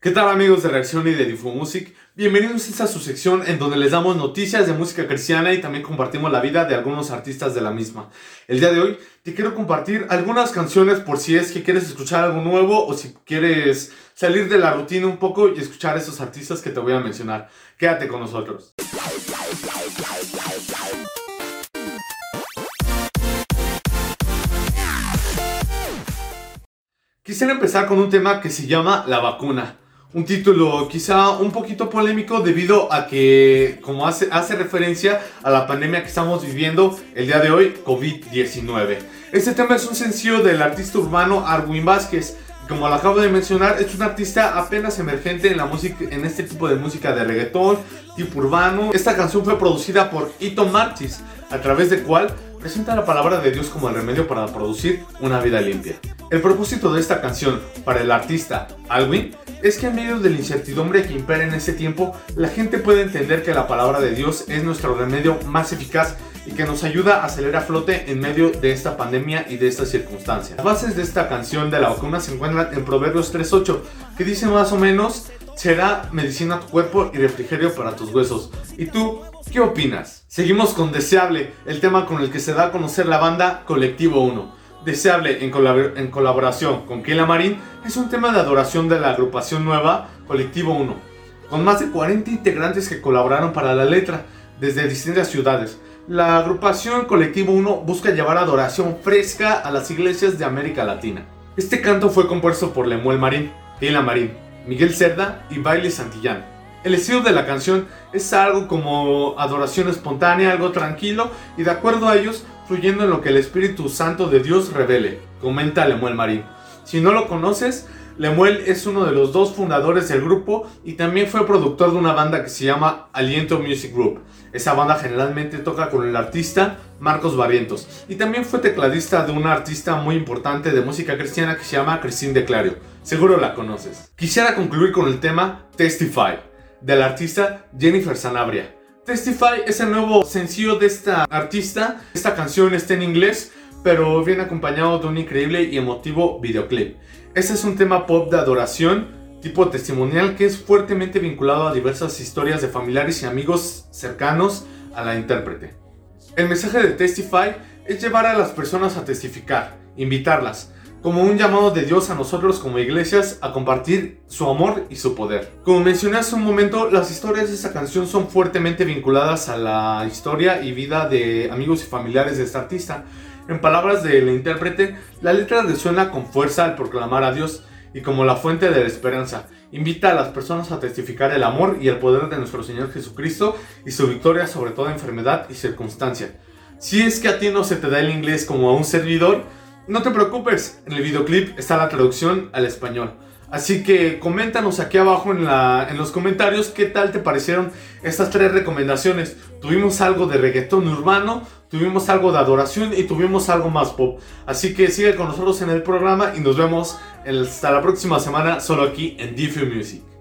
¿Qué tal amigos de Reacción y de Music? Bienvenidos a su sección en donde les damos noticias de música cristiana y también compartimos la vida de algunos artistas de la misma. El día de hoy te quiero compartir algunas canciones por si es que quieres escuchar algo nuevo o si quieres salir de la rutina un poco y escuchar a esos artistas que te voy a mencionar. Quédate con nosotros. Quisiera empezar con un tema que se llama La vacuna un título quizá un poquito polémico debido a que, como hace, hace referencia a la pandemia que estamos viviendo el día de hoy, COVID-19. Este tema es un sencillo del artista urbano Arwin Vázquez. Como lo acabo de mencionar, es un artista apenas emergente en la música, en este tipo de música de reggaetón, tipo urbano. Esta canción fue producida por Ito Martis, a través de cual presenta la palabra de Dios como el remedio para producir una vida limpia. El propósito de esta canción para el artista Alwin es que en medio de la incertidumbre que impera en ese tiempo, la gente puede entender que la palabra de Dios es nuestro remedio más eficaz y que nos ayuda a salir a flote en medio de esta pandemia y de estas circunstancias. Las bases de esta canción de la vacuna se encuentran en Proverbios 3.8, que dice más o menos, será medicina a tu cuerpo y refrigerio para tus huesos. ¿Y tú qué opinas? Seguimos con Deseable, el tema con el que se da a conocer la banda Colectivo 1. Deseable en, en colaboración con Keila Marín es un tema de adoración de la agrupación nueva Colectivo 1, con más de 40 integrantes que colaboraron para la letra desde distintas ciudades. La agrupación Colectivo 1 busca llevar adoración fresca a las iglesias de América Latina. Este canto fue compuesto por Lemuel Marín, Keila Marín, Miguel Cerda y Bailey Santillán. El estilo de la canción es algo como adoración espontánea, algo tranquilo y de acuerdo a ellos fluyendo en lo que el Espíritu Santo de Dios revele, comenta Lemuel Marín. Si no lo conoces, Lemuel es uno de los dos fundadores del grupo y también fue productor de una banda que se llama Aliento Music Group. Esa banda generalmente toca con el artista Marcos Barrientos y también fue tecladista de una artista muy importante de música cristiana que se llama Christine de Clario. Seguro la conoces. Quisiera concluir con el tema Testify del artista Jennifer Sanabria. Testify es el nuevo sencillo de esta artista. Esta canción está en inglés, pero viene acompañado de un increíble y emotivo videoclip. Este es un tema pop de adoración, tipo testimonial, que es fuertemente vinculado a diversas historias de familiares y amigos cercanos a la intérprete. El mensaje de Testify es llevar a las personas a testificar, invitarlas, como un llamado de Dios a nosotros como iglesias a compartir su amor y su poder. Como mencioné hace un momento, las historias de esta canción son fuertemente vinculadas a la historia y vida de amigos y familiares de esta artista. En palabras del intérprete, la letra resuena con fuerza al proclamar a Dios y como la fuente de la esperanza. Invita a las personas a testificar el amor y el poder de nuestro Señor Jesucristo y su victoria sobre toda enfermedad y circunstancia. Si es que a ti no se te da el inglés como a un servidor, no te preocupes, en el videoclip está la traducción al español. Así que coméntanos aquí abajo en, los comentarios qué tal te parecieron estas tres recomendaciones. Tuvimos algo de reggaetón urbano, tuvimos algo de adoración y tuvimos algo más pop. Así que sigue con nosotros en el programa y nos vemos hasta la próxima semana solo aquí en Diffuse Music.